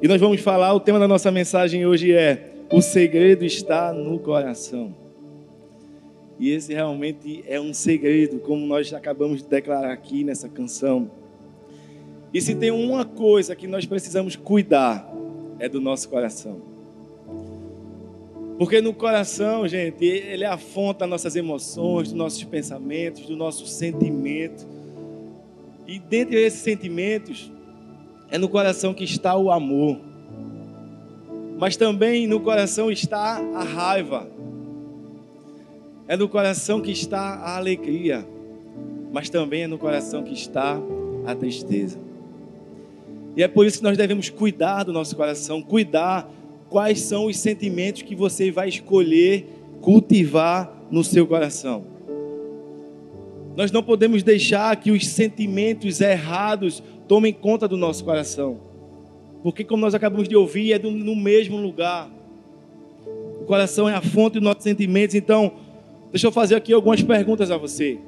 E nós vamos falar, o tema da nossa mensagem hoje é: O segredo está no coração. E esse realmente é um segredo, como nós acabamos de declarar aqui nessa canção. E se tem uma coisa que nós precisamos cuidar, é do nosso coração. Porque no coração, gente, ele é a fonte das nossas emoções, dos nossos pensamentos, do nosso sentimento. E dentre esses sentimentos, é no coração que está o amor. Mas também no coração está a raiva. É no coração que está a alegria. Mas também é no coração que está a tristeza. E é por isso que nós devemos cuidar do nosso coração, cuidar quais são os sentimentos que você vai escolher cultivar no seu coração. Nós não podemos deixar que os sentimentos errados tomem conta do nosso coração. Porque, como nós acabamos de ouvir, é do, no mesmo lugar. O coração é a fonte dos nossos sentimentos. Então, deixa eu fazer aqui algumas perguntas a você.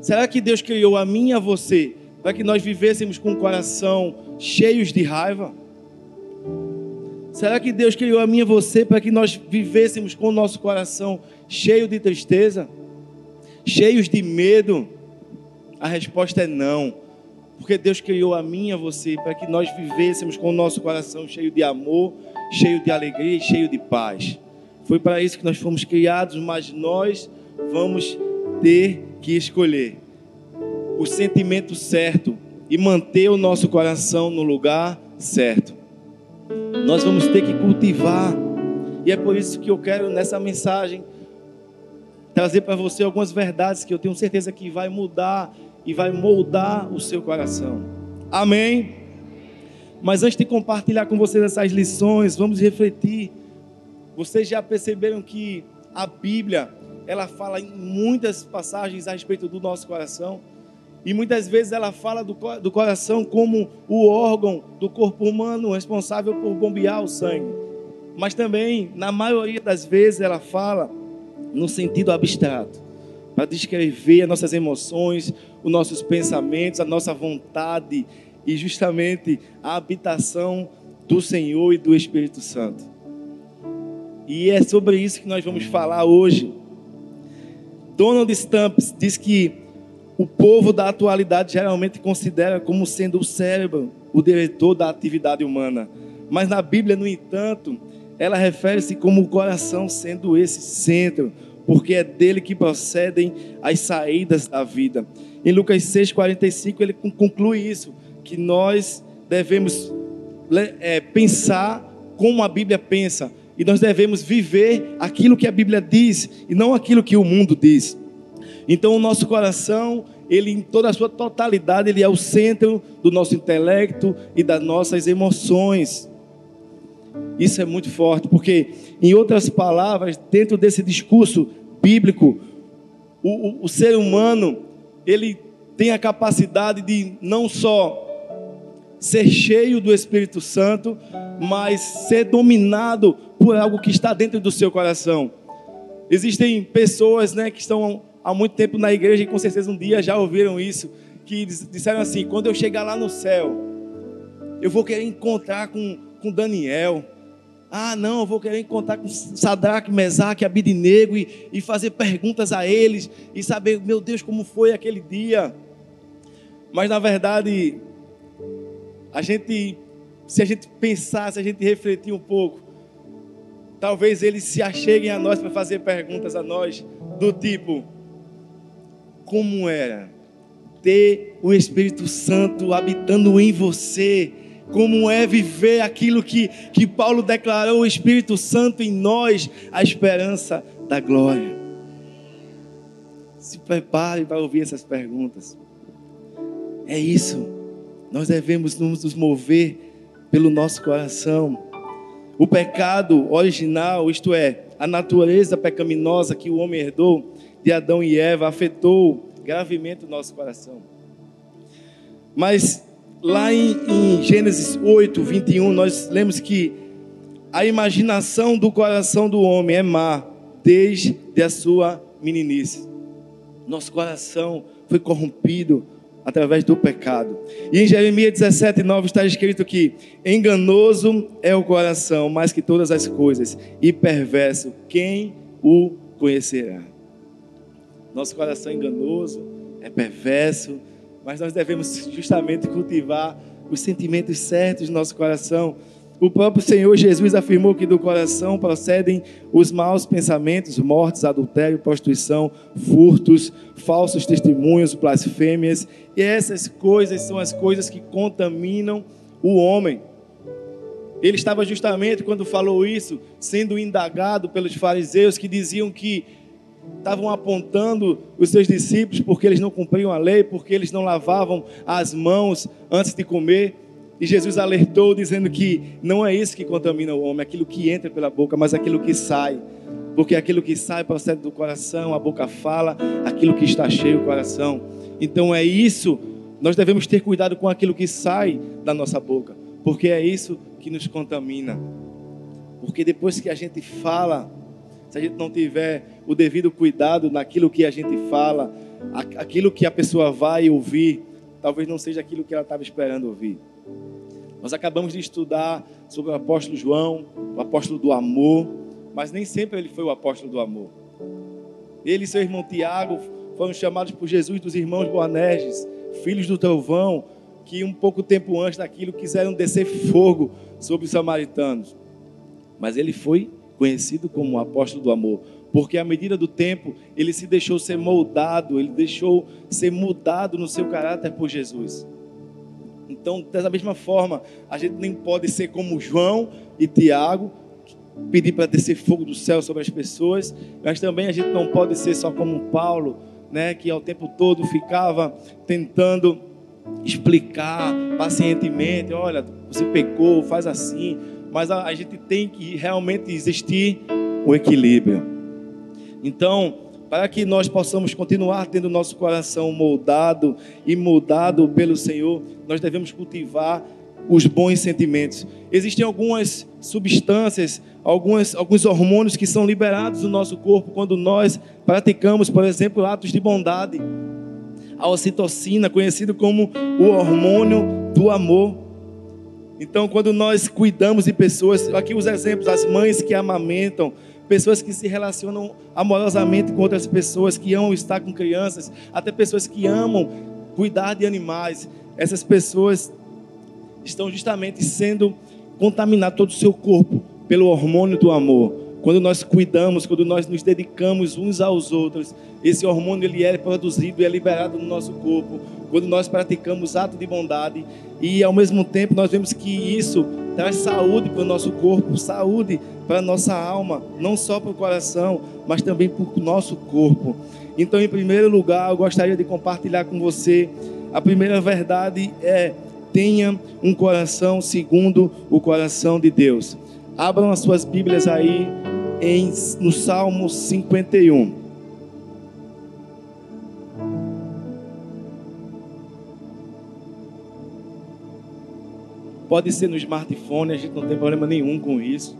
Será que Deus criou a mim e a você para que nós vivêssemos com o coração cheios de raiva? Será que Deus criou a mim e a você para que nós vivêssemos com o nosso coração cheio de tristeza? Cheios de medo? A resposta é não. Porque Deus criou a mim e a você para que nós vivêssemos com o nosso coração cheio de amor, cheio de alegria e cheio de paz. Foi para isso que nós fomos criados, mas nós vamos ter que escolher o sentimento certo e manter o nosso coração no lugar certo. Nós vamos ter que cultivar, e é por isso que eu quero nessa mensagem trazer para você algumas verdades que eu tenho certeza que vai mudar e vai moldar o seu coração. Amém? Mas antes de compartilhar com vocês essas lições, vamos refletir. Vocês já perceberam que a Bíblia, ela fala em muitas passagens a respeito do nosso coração. E muitas vezes ela fala do, do coração como o órgão do corpo humano responsável por bombear o sangue. Mas também, na maioria das vezes, ela fala no sentido abstrato para descrever as nossas emoções, os nossos pensamentos, a nossa vontade e justamente a habitação do Senhor e do Espírito Santo. E é sobre isso que nós vamos falar hoje. Donald Stamps diz que o povo da atualidade geralmente considera como sendo o cérebro o diretor da atividade humana. Mas na Bíblia, no entanto, ela refere-se como o coração sendo esse centro, porque é dele que procedem as saídas da vida. Em Lucas 6,45, ele conclui isso, que nós devemos é, pensar como a Bíblia pensa, e nós devemos viver aquilo que a Bíblia diz, e não aquilo que o mundo diz. Então, o nosso coração, ele em toda a sua totalidade, ele é o centro do nosso intelecto e das nossas emoções. Isso é muito forte, porque, em outras palavras, dentro desse discurso bíblico, o, o, o ser humano, ele tem a capacidade de não só ser cheio do Espírito Santo, mas ser dominado por algo que está dentro do seu coração. Existem pessoas né, que estão há muito tempo na igreja e com certeza um dia já ouviram isso, que disseram assim: quando eu chegar lá no céu, eu vou querer encontrar com, com Daniel, ah, não, eu vou querer encontrar com Sadraque, Mesaque, Abidinego e, e fazer perguntas a eles e saber, meu Deus, como foi aquele dia. Mas na verdade, a gente, se a gente pensar, se a gente refletir um pouco, talvez eles se acheguem a nós para fazer perguntas a nós do tipo: como era ter o Espírito Santo habitando em você? Como é viver aquilo que, que Paulo declarou, o Espírito Santo em nós, a esperança da glória. Se prepare para ouvir essas perguntas. É isso. Nós devemos nos mover pelo nosso coração. O pecado original, isto é, a natureza pecaminosa que o homem herdou de Adão e Eva, afetou gravemente o nosso coração. Mas lá em, em Gênesis 8, 21, nós lemos que a imaginação do coração do homem é má desde a sua meninice. Nosso coração foi corrompido através do pecado. E em Jeremias 17, 9 está escrito que enganoso é o coração mais que todas as coisas, e perverso, quem o conhecerá? Nosso coração enganoso, é perverso, mas nós devemos justamente cultivar os sentimentos certos do nosso coração o próprio Senhor Jesus afirmou que do coração procedem os maus pensamentos, mortes, adultério, prostituição, furtos, falsos testemunhos, blasfêmias. E essas coisas são as coisas que contaminam o homem. Ele estava justamente, quando falou isso, sendo indagado pelos fariseus que diziam que estavam apontando os seus discípulos porque eles não cumpriam a lei, porque eles não lavavam as mãos antes de comer. E Jesus alertou dizendo que não é isso que contamina o homem, é aquilo que entra pela boca, mas aquilo que sai. Porque aquilo que sai procede do coração, a boca fala, aquilo que está cheio o coração. Então é isso, nós devemos ter cuidado com aquilo que sai da nossa boca, porque é isso que nos contamina. Porque depois que a gente fala, se a gente não tiver o devido cuidado naquilo que a gente fala, aquilo que a pessoa vai ouvir, talvez não seja aquilo que ela estava esperando ouvir. Nós acabamos de estudar sobre o apóstolo João, o apóstolo do amor, mas nem sempre ele foi o apóstolo do amor. Ele e seu irmão Tiago foram chamados por Jesus dos irmãos Boanerges, filhos do trovão, que um pouco tempo antes daquilo quiseram descer fogo sobre os samaritanos. Mas ele foi conhecido como o apóstolo do amor, porque à medida do tempo ele se deixou ser moldado, ele deixou ser mudado no seu caráter por Jesus. Então, dessa mesma forma, a gente nem pode ser como João e Tiago, pedir para descer fogo do céu sobre as pessoas, mas também a gente não pode ser só como Paulo, né, que ao tempo todo ficava tentando explicar pacientemente, olha, você pecou, faz assim, mas a, a gente tem que realmente existir o equilíbrio. Então, para que nós possamos continuar tendo nosso coração moldado e mudado pelo Senhor, nós devemos cultivar os bons sentimentos. Existem algumas substâncias, algumas, alguns hormônios que são liberados no nosso corpo quando nós praticamos, por exemplo, atos de bondade. A ocitocina, conhecido como o hormônio do amor. Então, quando nós cuidamos de pessoas, aqui os exemplos, as mães que amamentam, pessoas que se relacionam amorosamente com outras pessoas, que amam estar com crianças, até pessoas que amam cuidar de animais. Essas pessoas estão justamente sendo contaminadas todo o seu corpo pelo hormônio do amor. Quando nós cuidamos, quando nós nos dedicamos uns aos outros, esse hormônio ele é produzido e é liberado no nosso corpo. Quando nós praticamos ato de bondade e ao mesmo tempo nós vemos que isso traz saúde para o nosso corpo, saúde para a nossa alma, não só para o coração, mas também para o nosso corpo. Então, em primeiro lugar, eu gostaria de compartilhar com você a primeira verdade é tenha um coração segundo o coração de Deus. Abram as suas Bíblias aí em, no Salmo 51. Pode ser no smartphone, a gente não tem problema nenhum com isso.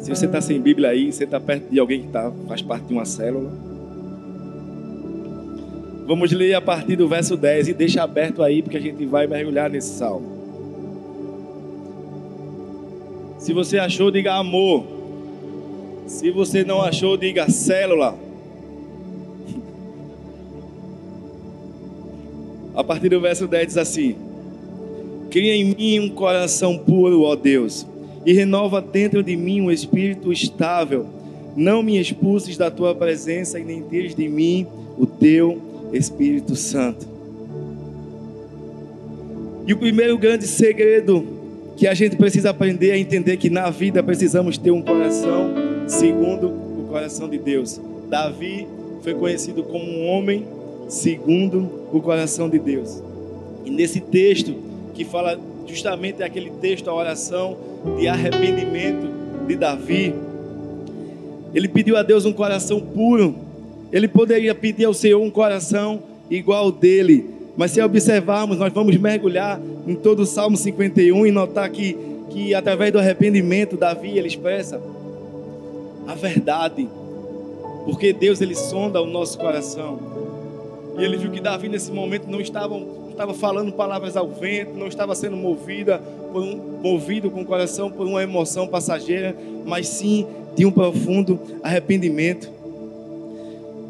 Se você está sem Bíblia aí, você está perto de alguém que tá, faz parte de uma célula. Vamos ler a partir do verso 10 e deixa aberto aí, porque a gente vai mergulhar nesse salmo. Se você achou, diga amor. Se você não achou, diga célula. A partir do verso 10 diz assim: Cria em mim um coração puro, ó Deus, e renova dentro de mim um espírito estável. Não me expulses da tua presença e nem tires de mim o teu Espírito Santo. E o primeiro grande segredo que a gente precisa aprender é entender que na vida precisamos ter um coração segundo o coração de Deus. Davi foi conhecido como um homem segundo o coração de Deus. E nesse texto, que fala justamente aquele texto, a oração de arrependimento de Davi. Ele pediu a Deus um coração puro. Ele poderia pedir ao Senhor um coração igual dele. Mas se observarmos, nós vamos mergulhar em todo o Salmo 51 e notar que, que através do arrependimento, Davi ele expressa a verdade. Porque Deus ele sonda o nosso coração. E ele viu que Davi nesse momento não estava, não estava falando palavras ao vento, não estava sendo movida por um, movido com o coração por uma emoção passageira, mas sim de um profundo arrependimento.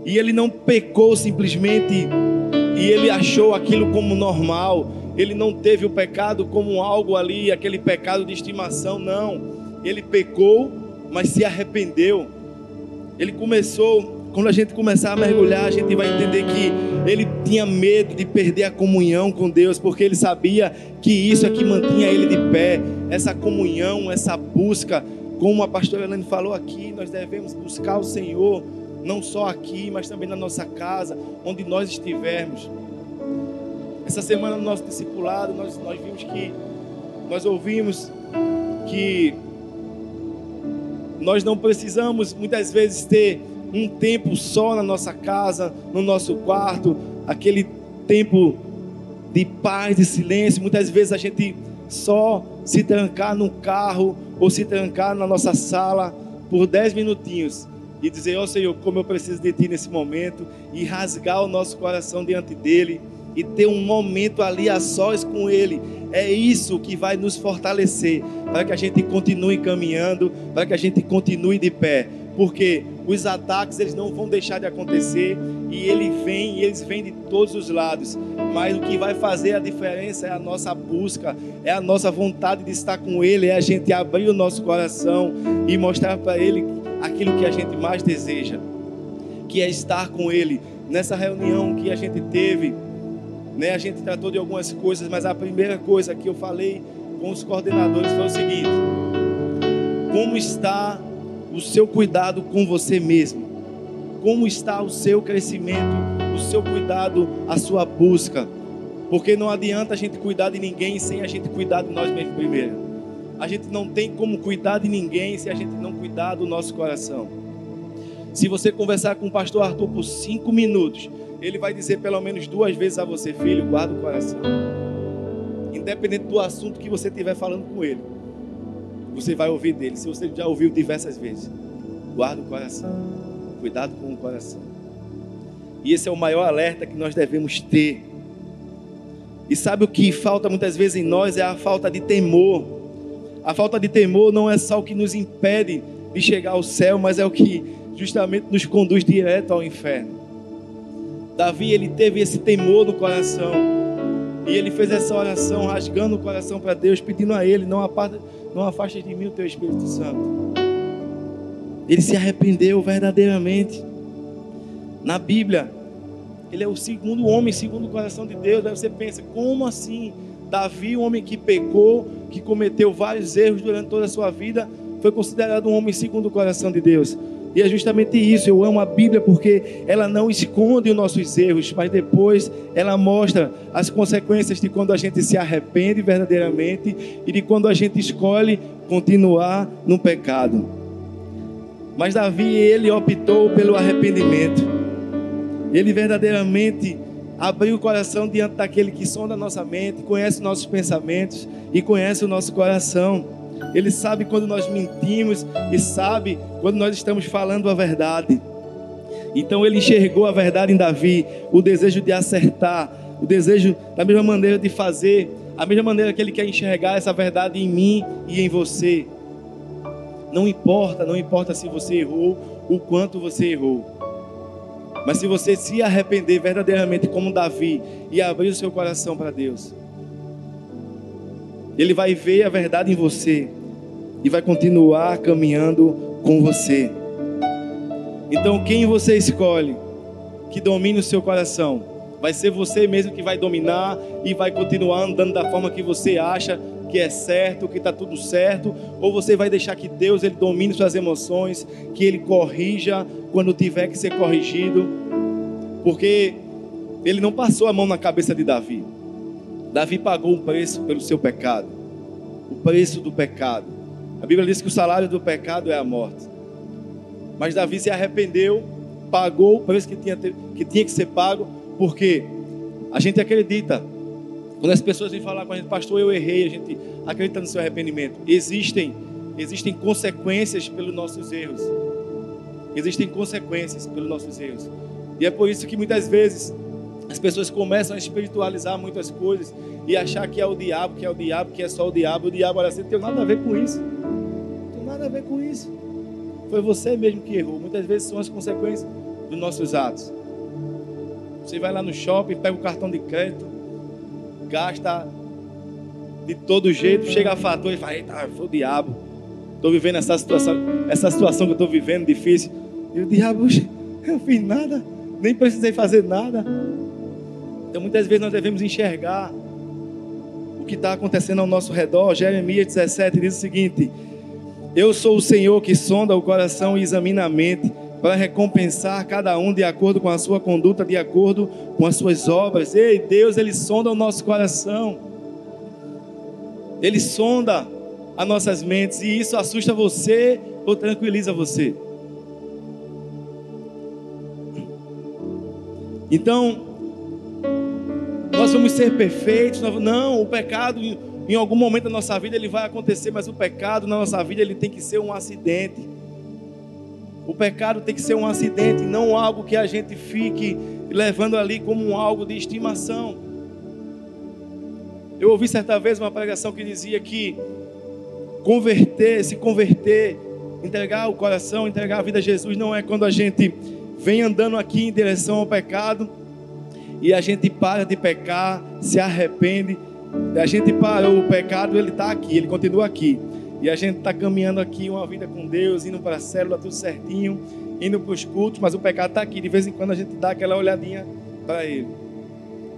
E ele não pecou simplesmente e ele achou aquilo como normal. Ele não teve o pecado como algo ali, aquele pecado de estimação, não. Ele pecou, mas se arrependeu. Ele começou, quando a gente começar a mergulhar, a gente vai entender que ele tinha medo de perder a comunhão com Deus, porque ele sabia que isso é que mantinha ele de pé, essa comunhão, essa busca. Como a pastora Helene falou aqui, nós devemos buscar o Senhor não só aqui, mas também na nossa casa, onde nós estivermos. Essa semana no nosso discipulado, nós, nós vimos que, nós ouvimos que nós não precisamos muitas vezes ter um tempo só na nossa casa, no nosso quarto, aquele tempo de paz, de silêncio. Muitas vezes a gente só se trancar no carro ou se trancar na nossa sala por dez minutinhos e dizer: Ó oh, Senhor, como eu preciso de Ti nesse momento, e rasgar o nosso coração diante dEle, e ter um momento ali a sós com Ele. É isso que vai nos fortalecer, para que a gente continue caminhando, para que a gente continue de pé, porque os ataques eles não vão deixar de acontecer e ele vem e eles vêm de todos os lados. Mas o que vai fazer a diferença é a nossa busca, é a nossa vontade de estar com Ele, é a gente abrir o nosso coração e mostrar para Ele aquilo que a gente mais deseja, que é estar com Ele. Nessa reunião que a gente teve, né, a gente tratou de algumas coisas, mas a primeira coisa que eu falei com os coordenadores foi o seguinte: como está o seu cuidado com você mesmo? Como está o seu crescimento, o seu cuidado, a sua busca? Porque não adianta a gente cuidar de ninguém sem a gente cuidar de nós mesmos primeiro. A gente não tem como cuidar de ninguém se a gente não cuidar do nosso coração. Se você conversar com o pastor Arthur por cinco minutos, ele vai dizer pelo menos duas vezes a você, filho, guarda o coração. Independente do assunto que você estiver falando com ele, você vai ouvir dele. Se você já ouviu diversas vezes, guarda o coração. Cuidado com o coração. E esse é o maior alerta que nós devemos ter. E sabe o que falta muitas vezes em nós? É a falta de temor. A falta de temor não é só o que nos impede de chegar ao céu, mas é o que justamente nos conduz direto ao inferno. Davi, ele teve esse temor no coração. E ele fez essa oração, rasgando o coração para Deus, pedindo a Ele: não, aparta, não afaste de mim o teu Espírito Santo. Ele se arrependeu verdadeiramente. Na Bíblia, ele é o segundo homem, segundo o coração de Deus. Aí você pensa: como assim? Davi, um homem que pecou, que cometeu vários erros durante toda a sua vida, foi considerado um homem segundo o coração de Deus. E é justamente isso, eu amo a Bíblia porque ela não esconde os nossos erros, mas depois ela mostra as consequências de quando a gente se arrepende verdadeiramente e de quando a gente escolhe continuar no pecado. Mas Davi, ele optou pelo arrependimento. Ele verdadeiramente abrir o coração diante daquele que sonda a nossa mente, conhece nossos pensamentos e conhece o nosso coração. Ele sabe quando nós mentimos e sabe quando nós estamos falando a verdade. Então ele enxergou a verdade em Davi, o desejo de acertar, o desejo da mesma maneira de fazer, a mesma maneira que ele quer enxergar essa verdade em mim e em você. Não importa, não importa se você errou, o quanto você errou. Mas se você se arrepender verdadeiramente como Davi e abrir o seu coração para Deus, Ele vai ver a verdade em você e vai continuar caminhando com você. Então, quem você escolhe que domine o seu coração? Vai ser você mesmo que vai dominar e vai continuar andando da forma que você acha que é certo, que está tudo certo, ou você vai deixar que Deus ele domine suas emoções, que ele corrija quando tiver que ser corrigido, porque ele não passou a mão na cabeça de Davi. Davi pagou um preço pelo seu pecado, o preço do pecado. A Bíblia diz que o salário do pecado é a morte. Mas Davi se arrependeu, pagou o preço que tinha, que tinha que ser pago, porque a gente acredita quando as pessoas vêm falar com a gente, pastor, eu errei, a gente acredita no seu arrependimento. Existem, existem consequências pelos nossos erros. Existem consequências pelos nossos erros. E é por isso que muitas vezes as pessoas começam a espiritualizar muitas coisas e achar que é o diabo, que é o diabo, que é só o diabo. O diabo, olha assim, não tem nada a ver com isso. Não tem nada a ver com isso. Foi você mesmo que errou. Muitas vezes são as consequências dos nossos atos. Você vai lá no shopping, pega o cartão de crédito, gasta de todo jeito, chega a fatura e fala, eita, foi o diabo. Estou vivendo essa situação, essa situação que eu estou vivendo difícil. E o diabo, eu fiz nada, nem precisei fazer nada. Então muitas vezes nós devemos enxergar o que está acontecendo ao nosso redor. Jeremias 17 diz o seguinte: Eu sou o Senhor que sonda o coração e examina a mente, para recompensar cada um de acordo com a sua conduta, de acordo com as suas obras. Ei, Deus, Ele sonda o nosso coração, Ele sonda as nossas mentes, e isso assusta você ou tranquiliza você? Então, nós vamos ser perfeitos. Não, o pecado em algum momento da nossa vida ele vai acontecer, mas o pecado na nossa vida ele tem que ser um acidente. O pecado tem que ser um acidente, não algo que a gente fique levando ali como algo de estimação. Eu ouvi certa vez uma pregação que dizia que converter, se converter, entregar o coração, entregar a vida a Jesus não é quando a gente vem andando aqui em direção ao pecado e a gente para de pecar, se arrepende. A gente parou o pecado, ele está aqui, ele continua aqui. E a gente está caminhando aqui uma vida com Deus, indo para a célula, tudo certinho, indo para os cultos, mas o pecado está aqui. De vez em quando a gente dá aquela olhadinha para ele.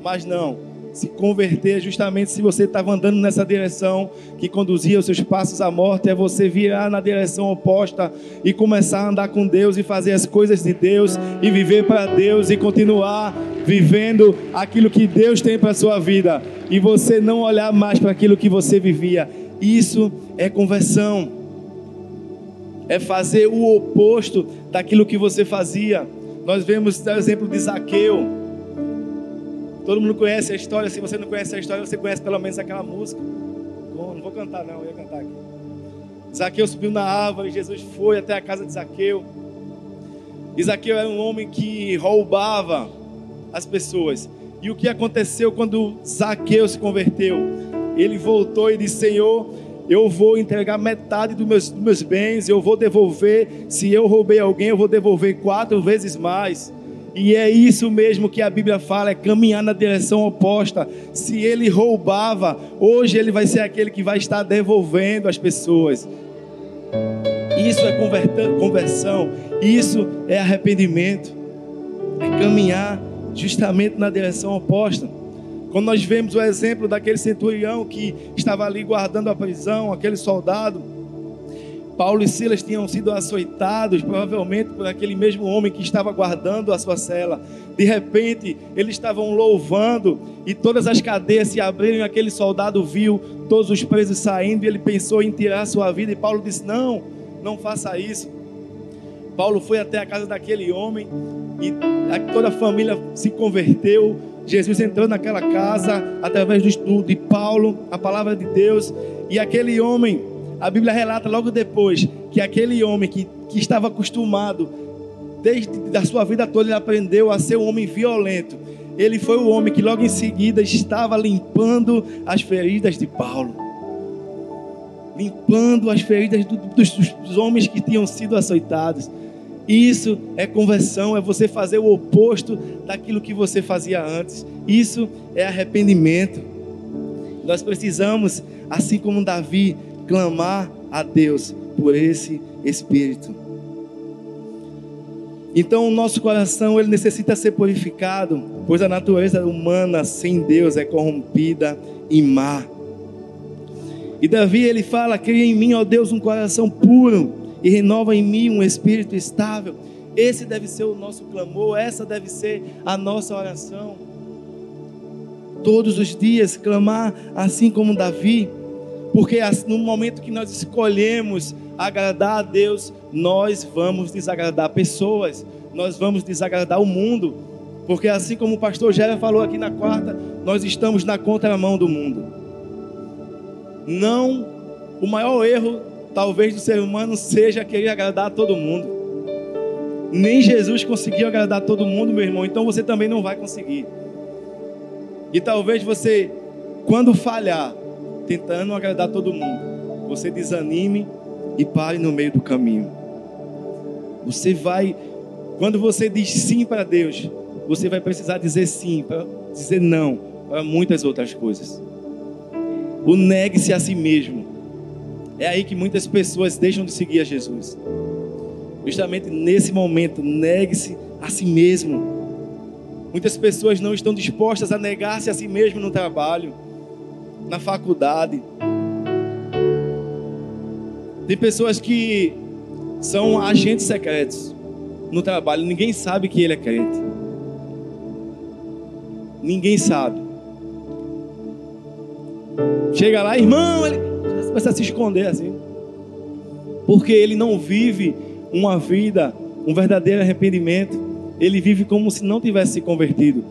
Mas não, se converter justamente se você estava andando nessa direção que conduzia os seus passos à morte, é você virar na direção oposta e começar a andar com Deus e fazer as coisas de Deus e viver para Deus e continuar vivendo aquilo que Deus tem para a sua vida e você não olhar mais para aquilo que você vivia. Isso é conversão. É fazer o oposto daquilo que você fazia. Nós vemos o exemplo de Zaqueu. Todo mundo conhece a história. Se você não conhece a história, você conhece pelo menos aquela música. não vou cantar, não, eu ia cantar aqui. Zaqueu subiu na árvore, Jesus foi até a casa de Zaqueu. E Zaqueu era um homem que roubava as pessoas. E o que aconteceu quando Zaqueu se converteu? Ele voltou e disse: Senhor, eu vou entregar metade dos meus, dos meus bens, eu vou devolver. Se eu roubei alguém, eu vou devolver quatro vezes mais. E é isso mesmo que a Bíblia fala, é caminhar na direção oposta. Se ele roubava, hoje ele vai ser aquele que vai estar devolvendo as pessoas. Isso é conversão, isso é arrependimento, é caminhar justamente na direção oposta. Quando nós vemos o exemplo daquele centurião que estava ali guardando a prisão, aquele soldado, Paulo e Silas tinham sido açoitados, provavelmente por aquele mesmo homem que estava guardando a sua cela. De repente, eles estavam louvando e todas as cadeias se abriram e aquele soldado viu todos os presos saindo e ele pensou em tirar a sua vida. E Paulo disse: Não, não faça isso. Paulo foi até a casa daquele homem e toda a família se converteu. Jesus entrou naquela casa através do estudo de Paulo, a palavra de Deus, e aquele homem a Bíblia relata logo depois que aquele homem que, que estava acostumado, desde a sua vida toda, ele aprendeu a ser um homem violento. Ele foi o homem que logo em seguida estava limpando as feridas de Paulo. Limpando as feridas do, dos, dos homens que tinham sido açoitados. Isso é conversão, é você fazer o oposto daquilo que você fazia antes. Isso é arrependimento. Nós precisamos, assim como Davi, clamar a Deus por esse Espírito. Então o nosso coração ele necessita ser purificado, pois a natureza humana sem Deus é corrompida e má. E Davi ele fala: "Cria em mim, ó Deus, um coração puro e renova em mim um espírito estável". Esse deve ser o nosso clamor, essa deve ser a nossa oração. Todos os dias clamar assim como Davi. Porque no momento que nós escolhemos agradar a Deus, nós vamos desagradar pessoas, nós vamos desagradar o mundo. Porque assim como o pastor Gera falou aqui na quarta, nós estamos na contramão do mundo. Não, o maior erro talvez do ser humano seja querer agradar a todo mundo. Nem Jesus conseguiu agradar todo mundo, meu irmão, então você também não vai conseguir. E talvez você, quando falhar, tentando agradar todo mundo, você desanime e pare no meio do caminho. Você vai, quando você diz sim para Deus, você vai precisar dizer sim, para dizer não para muitas outras coisas. O negue-se a si mesmo. É aí que muitas pessoas deixam de seguir a Jesus. Justamente nesse momento, negue-se a si mesmo. Muitas pessoas não estão dispostas a negar-se a si mesmo no trabalho, na faculdade. Tem pessoas que são agentes secretos no trabalho, ninguém sabe que ele é crente. Ninguém sabe. Chega lá, irmão, ele começa a se esconder assim. Porque ele não vive uma vida, um verdadeiro arrependimento. Ele vive como se não tivesse se convertido.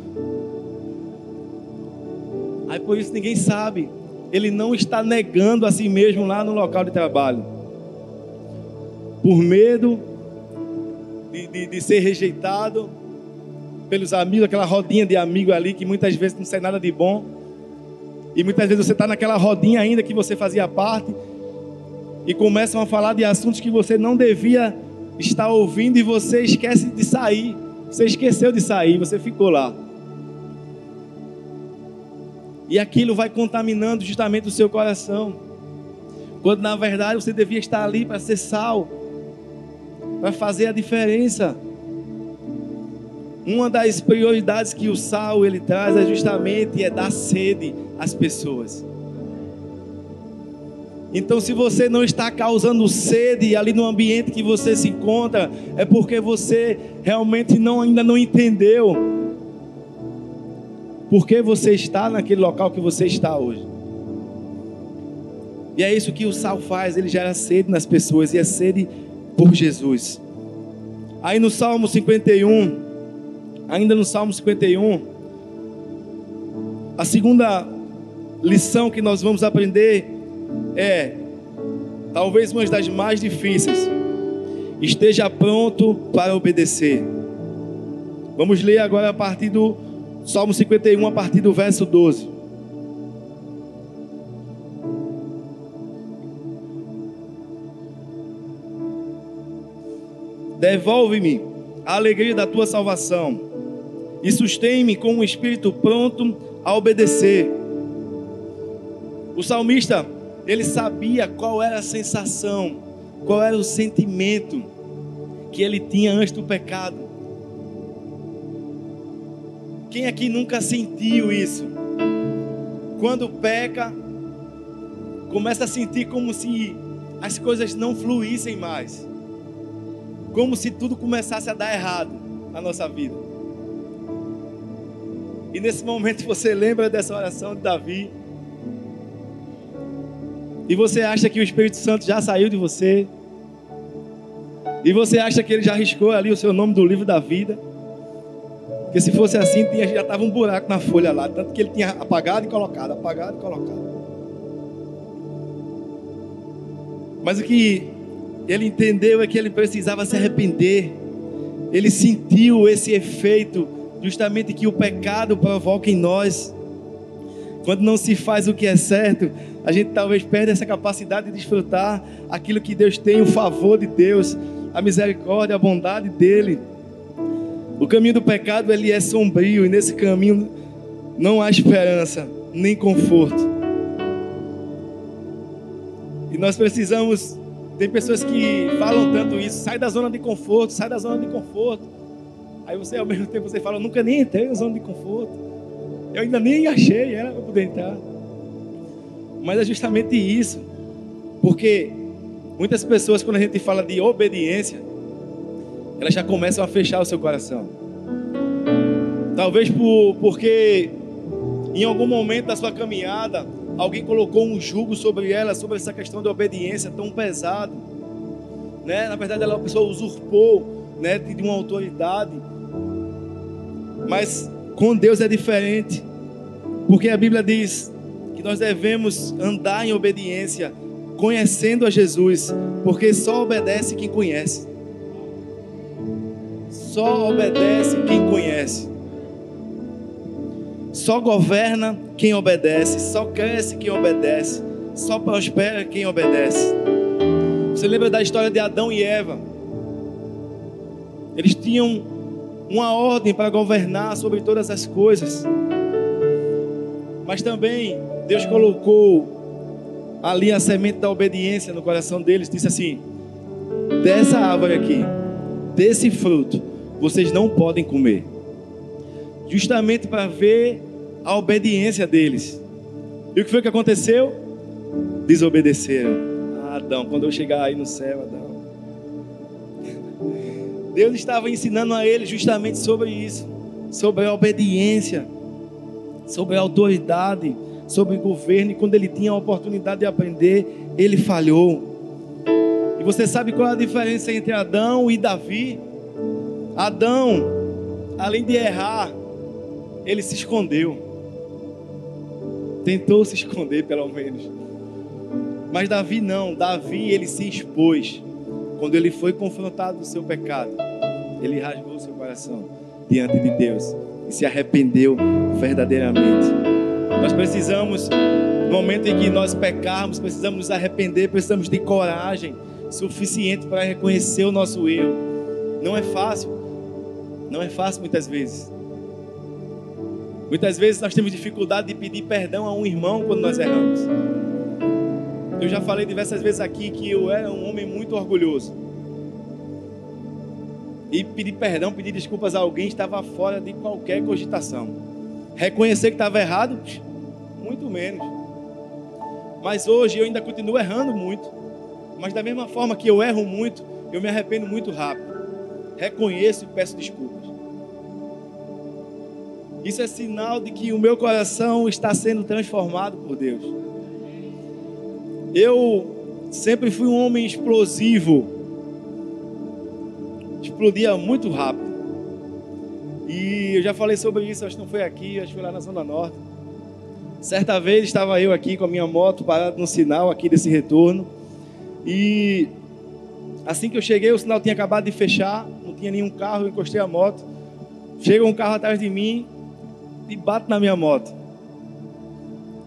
Aí por isso ninguém sabe. Ele não está negando a si mesmo lá no local de trabalho. Por medo de, de, de ser rejeitado pelos amigos, aquela rodinha de amigo ali que muitas vezes não sai nada de bom. E muitas vezes você está naquela rodinha ainda que você fazia parte e começam a falar de assuntos que você não devia estar ouvindo e você esquece de sair. Você esqueceu de sair, você ficou lá. E aquilo vai contaminando justamente o seu coração. Quando na verdade você devia estar ali para ser sal, para fazer a diferença. Uma das prioridades que o sal ele traz é justamente é dar sede às pessoas. Então, se você não está causando sede ali no ambiente que você se encontra, é porque você realmente não, ainda não entendeu por que você está naquele local que você está hoje. E é isso que o sal faz, ele gera sede nas pessoas, e é sede por Jesus. Aí no Salmo 51, ainda no Salmo 51, a segunda lição que nós vamos aprender é talvez uma das mais difíceis. Esteja pronto para obedecer. Vamos ler agora a partir do Salmo 51, a partir do verso 12. Devolve-me a alegria da tua salvação e sustém-me com um espírito pronto a obedecer. O salmista ele sabia qual era a sensação, qual era o sentimento que ele tinha antes do pecado. Quem aqui nunca sentiu isso? Quando peca, começa a sentir como se as coisas não fluíssem mais, como se tudo começasse a dar errado na nossa vida. E nesse momento você lembra dessa oração de Davi, e você acha que o Espírito Santo já saiu de você, e você acha que ele já arriscou ali o seu nome do livro da vida, porque se fosse assim, tinha, já estava um buraco na folha lá, tanto que ele tinha apagado e colocado, apagado e colocado. Mas o que ele entendeu é que ele precisava se arrepender. Ele sentiu esse efeito, justamente que o pecado provoca em nós. Quando não se faz o que é certo, a gente talvez perde essa capacidade de desfrutar aquilo que Deus tem, o favor de Deus, a misericórdia, a bondade dele. O caminho do pecado ele é sombrio e nesse caminho não há esperança nem conforto. E nós precisamos. Tem pessoas que falam tanto isso, sai da zona de conforto, sai da zona de conforto. Aí você ao mesmo tempo você fala, nunca nem entrei na zona de conforto. Eu ainda nem achei, era para poder entrar. Mas é justamente isso. Porque muitas pessoas, quando a gente fala de obediência, elas já começam a fechar o seu coração. Talvez por, porque em algum momento da sua caminhada, alguém colocou um jugo sobre ela, sobre essa questão de obediência tão pesado. Né? Na verdade, ela, a pessoa usurpou né, de uma autoridade. Mas com Deus é diferente. Porque a Bíblia diz nós devemos andar em obediência, conhecendo a Jesus, porque só obedece quem conhece. Só obedece quem conhece. Só governa quem obedece, só cresce quem obedece, só prospera quem obedece. Você lembra da história de Adão e Eva? Eles tinham uma ordem para governar sobre todas as coisas. Mas também Deus colocou ali a semente da obediência no coração deles, disse assim: dessa árvore aqui, desse fruto, vocês não podem comer. Justamente para ver a obediência deles. E o que foi que aconteceu? Desobedeceram. Ah, Adão, quando eu chegar aí no céu, Adão. Deus estava ensinando a eles justamente sobre isso, sobre a obediência, sobre a autoridade, sobre governo. E quando ele tinha a oportunidade de aprender, ele falhou. E você sabe qual é a diferença entre Adão e Davi? Adão, além de errar, ele se escondeu. Tentou se esconder, pelo menos. Mas Davi não. Davi, ele se expôs. Quando ele foi confrontado do seu pecado, ele rasgou seu coração diante de Deus e se arrependeu verdadeiramente. Nós precisamos, no momento em que nós pecarmos, precisamos nos arrepender, precisamos de coragem suficiente para reconhecer o nosso erro. Não é fácil, não é fácil muitas vezes. Muitas vezes nós temos dificuldade de pedir perdão a um irmão quando nós erramos. Eu já falei diversas vezes aqui que eu era um homem muito orgulhoso. E pedir perdão, pedir desculpas a alguém estava fora de qualquer cogitação. Reconhecer que estava errado, muito menos. Mas hoje eu ainda continuo errando muito. Mas da mesma forma que eu erro muito, eu me arrependo muito rápido. Reconheço e peço desculpas. Isso é sinal de que o meu coração está sendo transformado por Deus. Eu sempre fui um homem explosivo. Explodia muito rápido. E eu já falei sobre isso, acho que não foi aqui, acho que foi lá na Zona Norte. Certa vez estava eu aqui com a minha moto parado no sinal aqui desse retorno. E assim que eu cheguei, o sinal tinha acabado de fechar, não tinha nenhum carro, eu encostei a moto. Chega um carro atrás de mim, e bate na minha moto.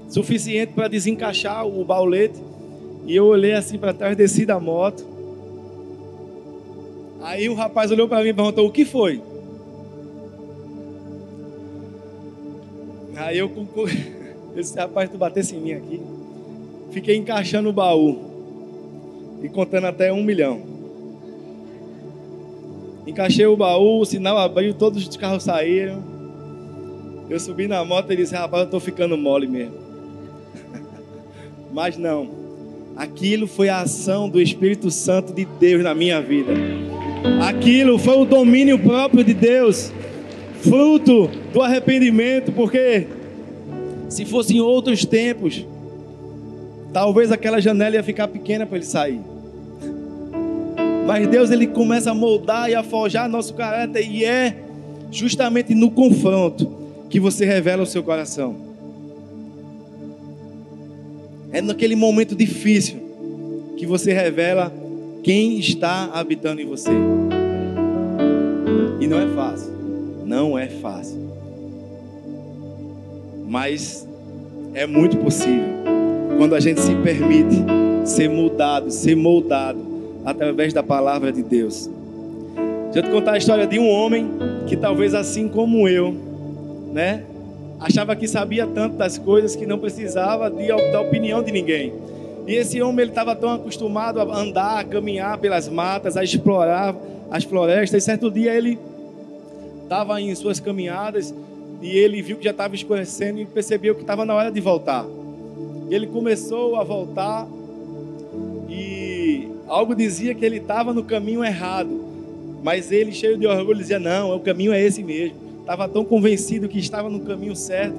Suficiente para desencaixar o baulete. E eu olhei assim para trás, desci da moto. Aí o rapaz olhou para mim e perguntou: O que foi? Aí eu concorri. Esse rapaz, tu batesse em mim aqui. Fiquei encaixando o baú. E contando até um milhão. Encaixei o baú, o sinal abriu, todos os carros saíram. Eu subi na moto e disse: Rapaz, eu estou ficando mole mesmo. Mas não. Aquilo foi a ação do Espírito Santo de Deus na minha vida. Aquilo foi o domínio próprio de Deus, fruto do arrependimento, porque se fossem outros tempos, talvez aquela janela ia ficar pequena para ele sair. Mas Deus ele começa a moldar e a forjar nosso caráter e é justamente no confronto que você revela o seu coração. É naquele momento difícil que você revela quem está habitando em você. E não é fácil. Não é fácil. Mas é muito possível quando a gente se permite ser mudado, ser moldado através da palavra de Deus. Deixa eu te contar a história de um homem que talvez assim como eu, né? Achava que sabia tanto das coisas que não precisava de, da opinião de ninguém. E esse homem ele estava tão acostumado a andar, a caminhar pelas matas, a explorar as florestas. E certo dia ele estava em suas caminhadas e ele viu que já estava escurecendo e percebeu que estava na hora de voltar. Ele começou a voltar e algo dizia que ele estava no caminho errado, mas ele cheio de orgulho dizia não, o caminho é esse mesmo estava tão convencido que estava no caminho certo,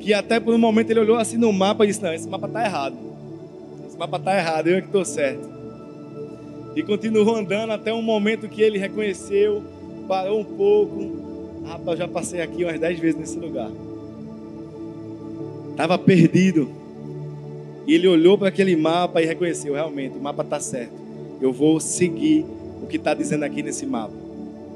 que até por um momento ele olhou assim no mapa e disse: Não, esse mapa está errado. Esse mapa está errado, eu é que estou certo. E continuou andando até um momento que ele reconheceu, parou um pouco. Rapaz, já passei aqui umas dez vezes nesse lugar. Estava perdido. E ele olhou para aquele mapa e reconheceu: realmente, o mapa está certo. Eu vou seguir o que está dizendo aqui nesse mapa.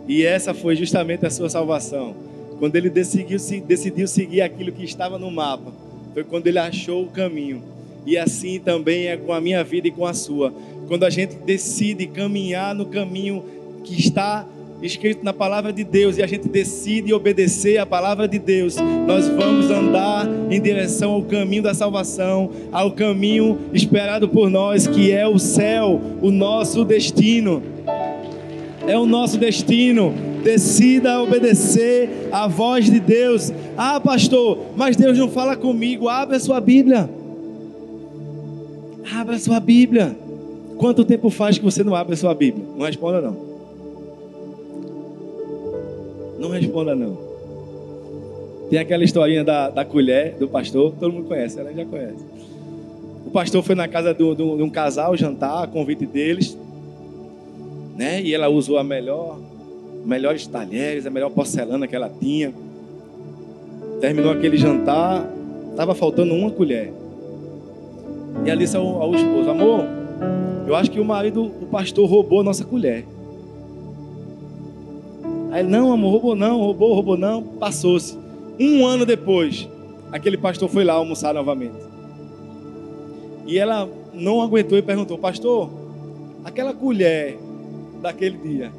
E essa foi justamente a sua salvação. quando ele decidiu, decidiu seguir aquilo que estava no mapa, foi quando ele achou o caminho. E assim também é com a minha vida e com a sua. Quando a gente decide caminhar no caminho que está escrito na palavra de Deus e a gente decide obedecer a palavra de Deus, nós vamos andar em direção ao caminho da salvação, ao caminho esperado por nós, que é o céu, o nosso destino. É o nosso destino. Decida obedecer à voz de Deus. Ah, pastor, mas Deus não fala comigo. Abra sua Bíblia. Abra sua Bíblia. Quanto tempo faz que você não abre a sua Bíblia? Não responda não. Não responda não. Tem aquela historinha da, da colher do pastor, todo mundo conhece, ela já conhece. O pastor foi na casa de um casal jantar, a convite deles, né? E ela usou a melhor, melhores talheres, a melhor porcelana que ela tinha. Terminou aquele jantar, estava faltando uma colher. E ali disse ao, ao esposo: Amor, eu acho que o marido, o pastor, roubou a nossa colher. Aí ele, não, amor, roubou não, roubou, roubou não. Passou-se. Um ano depois, aquele pastor foi lá almoçar novamente. E ela não aguentou e perguntou, pastor, aquela colher daquele dia.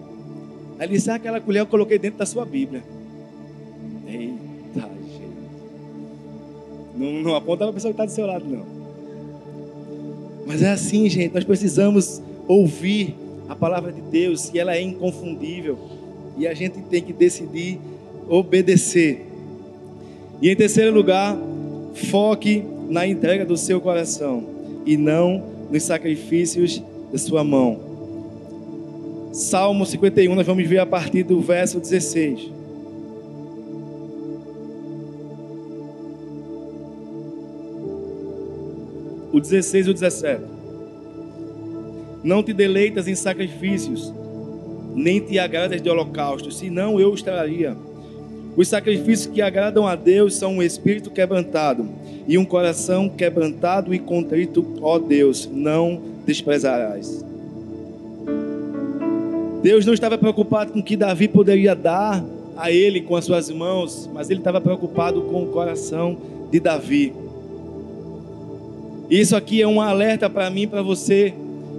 Aí ele disse, ah, aquela colher eu coloquei dentro da sua Bíblia. Eita, gente. Não, não aponta para a pessoa que está do seu lado, não. Mas é assim, gente, nós precisamos ouvir a palavra de Deus e ela é inconfundível e a gente tem que decidir obedecer. E em terceiro lugar, foque na entrega do seu coração e não nos sacrifícios da sua mão. Salmo 51, nós vamos ver a partir do verso 16. O 16 e o 17. Não te deleitas em sacrifícios nem te agradas de holocausto, senão eu os traria. Os sacrifícios que agradam a Deus são um espírito quebrantado e um coração quebrantado e contrito, ó Deus, não desprezarás. Deus não estava preocupado com o que Davi poderia dar a ele com as suas mãos, mas ele estava preocupado com o coração de Davi. Isso aqui é um alerta para mim, para você,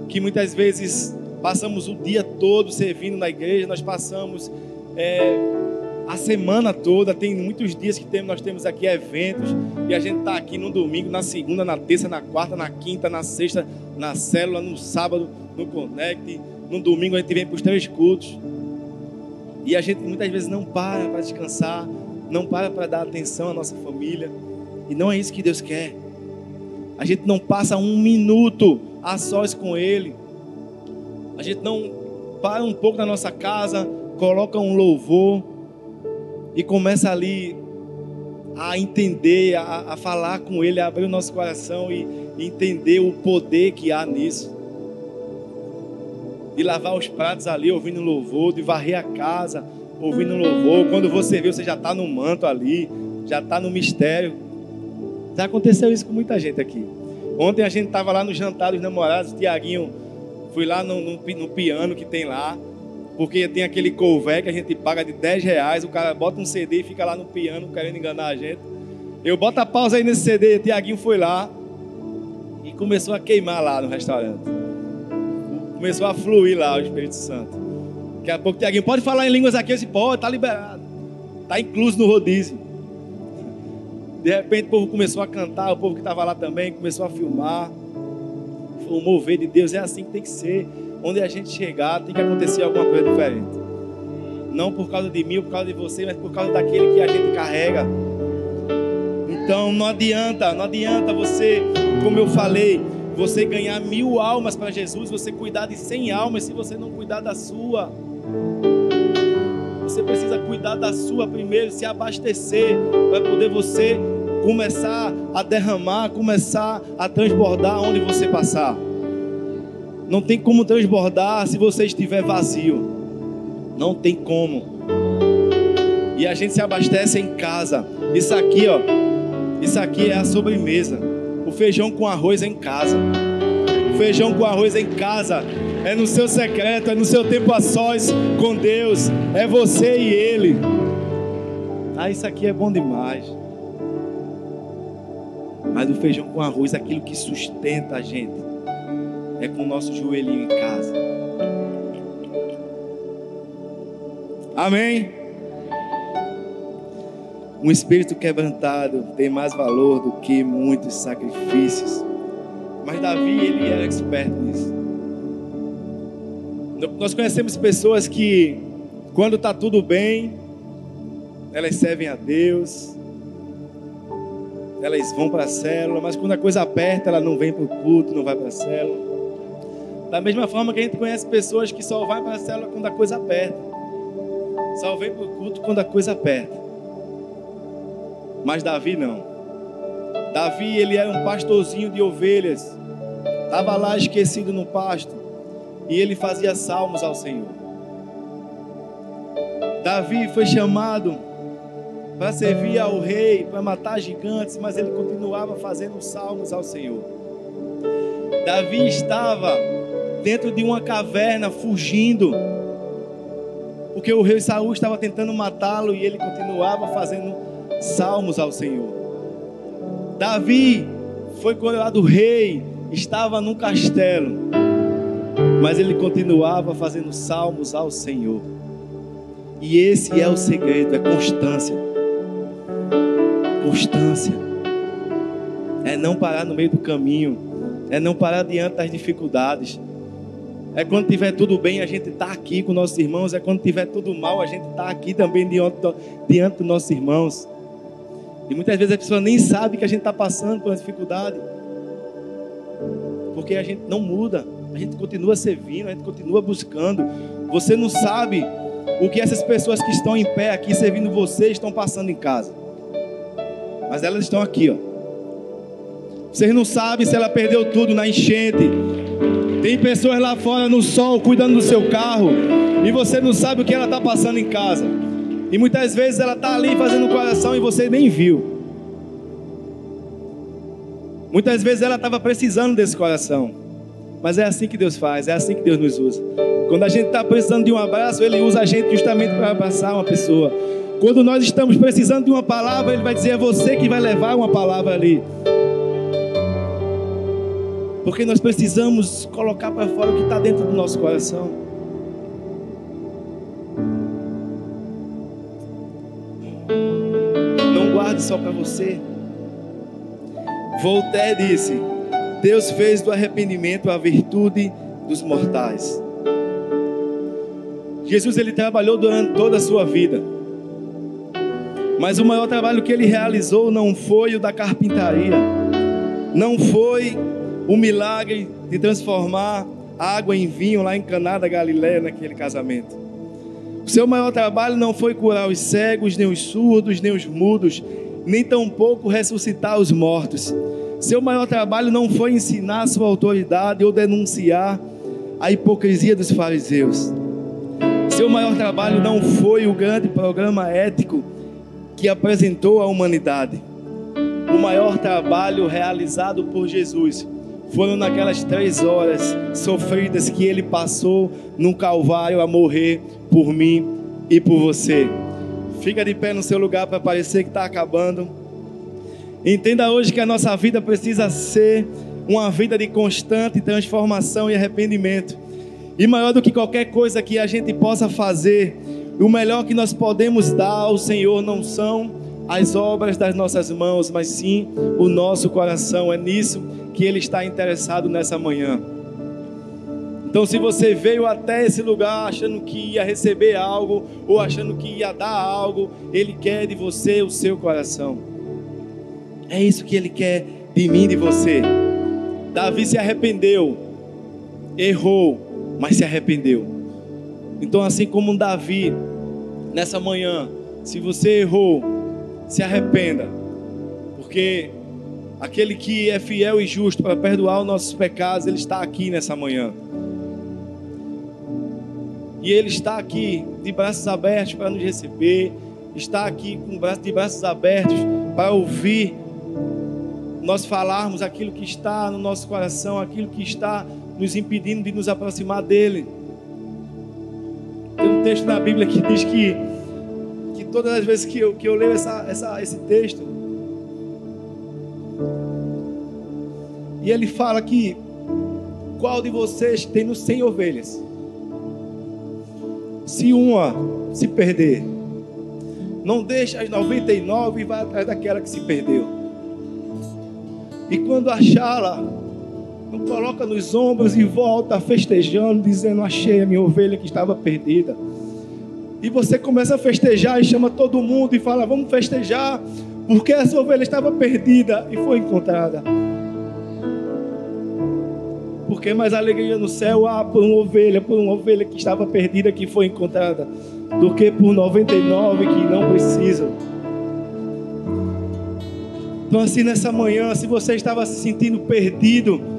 que muitas vezes passamos o dia todo servindo na igreja, nós passamos é, a semana toda, tem muitos dias que temos, nós temos aqui eventos, e a gente está aqui no domingo, na segunda, na terça, na quarta, na quinta, na sexta, na célula, no sábado, no Connect, no domingo a gente vem para os três cultos. E a gente muitas vezes não para para descansar, não para para dar atenção à nossa família. E não é isso que Deus quer. A gente não passa um minuto a sós com Ele a gente não para um pouco na nossa casa, coloca um louvor e começa ali a entender, a, a falar com Ele, a abrir o nosso coração e, entender o poder que há nisso. De lavar os pratos ali, ouvindo louvor, de varrer a casa, ouvindo louvor. Quando você vê, você já está no manto ali, já está no mistério. Já aconteceu isso com muita gente aqui. Ontem a gente estava lá no jantar dos namorados, Tiaguinho Fui lá no, no, no, piano que tem lá, porque tem aquele cover que a gente paga de 10 reais, o cara bota um CD e fica lá no piano querendo enganar a gente. Eu boto a pausa aí nesse CD, Tiaguinho foi lá e começou a queimar lá no restaurante. Começou a fluir lá o Espírito Santo. Daqui a pouco, Tiaguinho, pode falar em línguas aqui? Eu disse, pode, tá liberado. Tá incluso no rodízio. De repente o povo começou a cantar, o povo que estava lá também começou a filmar o mover de Deus é assim que tem que ser. Onde a gente chegar, tem que acontecer alguma coisa diferente. Não por causa de mim, por causa de você, mas por causa daquele que a gente carrega. Então não adianta, não adianta você, como eu falei, você ganhar mil almas para Jesus, você cuidar de cem almas se você não cuidar da sua. Você precisa cuidar da sua primeiro, se abastecer, para poder você começar a derramar, começar a transbordar onde você passar. Não tem como transbordar se você estiver vazio. Não tem como. E a gente se abastece em casa. Isso aqui, ó. Isso aqui é a sobremesa. O feijão com arroz em casa. O feijão com arroz em casa. É no seu secreto, é no seu tempo a sós com Deus. É você e Ele. Ah, isso aqui é bom demais. Mas o feijão com arroz, aquilo que sustenta a gente, é com o nosso joelhinho em casa. Amém? Um espírito quebrantado tem mais valor do que muitos sacrifícios. Mas Davi, ele era expert nisso. Nós conhecemos pessoas que, quando está tudo bem, elas servem a Deus, elas vão para a célula, mas quando a coisa aperta, ela não vem para o culto, não vai para a célula. Da mesma forma que a gente conhece pessoas que só vai para a célula quando a coisa aperta, só vem para o culto quando a coisa aperta. Mas Davi não. Davi, ele era um pastorzinho de ovelhas, estava lá esquecido no pasto, e ele fazia salmos ao Senhor. Davi foi chamado para servir ao rei, para matar gigantes, mas ele continuava fazendo salmos ao Senhor. Davi estava dentro de uma caverna fugindo, porque o rei Saul estava tentando matá-lo e ele continuava fazendo salmos ao Senhor. Davi foi coroado rei, estava num castelo, mas ele continuava fazendo salmos ao Senhor. E esse é o segredo, é constância constância, é não parar no meio do caminho, é não parar diante das dificuldades. É quando tiver tudo bem, a gente está aqui com nossos irmãos. É quando tiver tudo mal, a gente está aqui também diante, diante dos nossos irmãos. E muitas vezes a pessoa nem sabe que a gente está passando por uma dificuldade. Porque a gente não muda. A gente continua servindo, a gente continua buscando. Você não sabe o que essas pessoas que estão em pé aqui servindo você estão passando em casa. Mas elas estão aqui, ó. Vocês não sabem se ela perdeu tudo na enchente. Tem pessoas lá fora no sol cuidando do seu carro e você não sabe o que ela está passando em casa. E muitas vezes ela está ali fazendo coração e você nem viu. Muitas vezes ela estava precisando desse coração. Mas é assim que Deus faz, é assim que Deus nos usa. Quando a gente está precisando de um abraço, Ele usa a gente justamente para abraçar uma pessoa. Quando nós estamos precisando de uma palavra, Ele vai dizer: é você que vai levar uma palavra ali. Porque nós precisamos colocar para fora o que está dentro do nosso coração. Não guarde só para você. Voltaire disse: Deus fez do arrependimento a virtude dos mortais. Jesus ele trabalhou durante toda a sua vida. Mas o maior trabalho que ele realizou não foi o da carpintaria, não foi o milagre de transformar água em vinho lá em Caná da Galiléia naquele casamento. O seu maior trabalho não foi curar os cegos, nem os surdos, nem os mudos, nem tampouco ressuscitar os mortos. Seu maior trabalho não foi ensinar a sua autoridade ou denunciar a hipocrisia dos fariseus. Seu maior trabalho não foi o grande programa ético que apresentou à humanidade. O maior trabalho realizado por Jesus foram naquelas três horas sofridas que ele passou no Calvário a morrer por mim e por você. Fica de pé no seu lugar para parecer que está acabando. Entenda hoje que a nossa vida precisa ser uma vida de constante transformação e arrependimento. E maior do que qualquer coisa que a gente possa fazer, o melhor que nós podemos dar ao Senhor não são as obras das nossas mãos, mas sim o nosso coração. É nisso que Ele está interessado nessa manhã. Então, se você veio até esse lugar achando que ia receber algo ou achando que ia dar algo, Ele quer de você o seu coração. É isso que Ele quer de mim, de você. Davi se arrependeu, errou, mas se arrependeu. Então, assim como Davi, nessa manhã, se você errou, se arrependa, porque aquele que é fiel e justo para perdoar os nossos pecados, ele está aqui nessa manhã. E ele está aqui de braços abertos para nos receber, está aqui com de braços abertos para ouvir nós falarmos aquilo que está no nosso coração, aquilo que está nos impedindo de nos aproximar dele. Tem um texto na Bíblia que diz que, que todas as vezes que eu, que eu leio essa, essa, esse texto. E ele fala que qual de vocês tem no 100 ovelhas? Se uma se perder, não deixa as 99 e vai atrás daquela que se perdeu. E quando achá-la, não coloca nos ombros e volta festejando, dizendo: Achei a minha ovelha que estava perdida. E você começa a festejar e chama todo mundo e fala: Vamos festejar, porque essa ovelha estava perdida e foi encontrada. Porque mais alegria no céu há por uma ovelha, por uma ovelha que estava perdida que foi encontrada, do que por 99 que não precisam. Então, assim, nessa manhã, se você estava se sentindo perdido,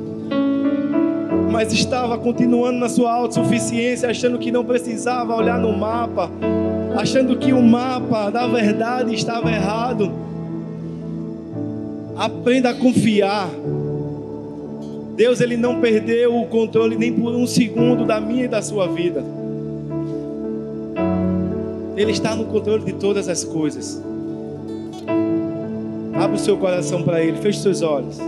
mas estava continuando na sua autossuficiência, achando que não precisava olhar no mapa, achando que o mapa da verdade estava errado, aprenda a confiar. Deus ele não perdeu o controle nem por um segundo da minha e da sua vida. Ele está no controle de todas as coisas. Abra o seu coração para Ele, feche seus olhos.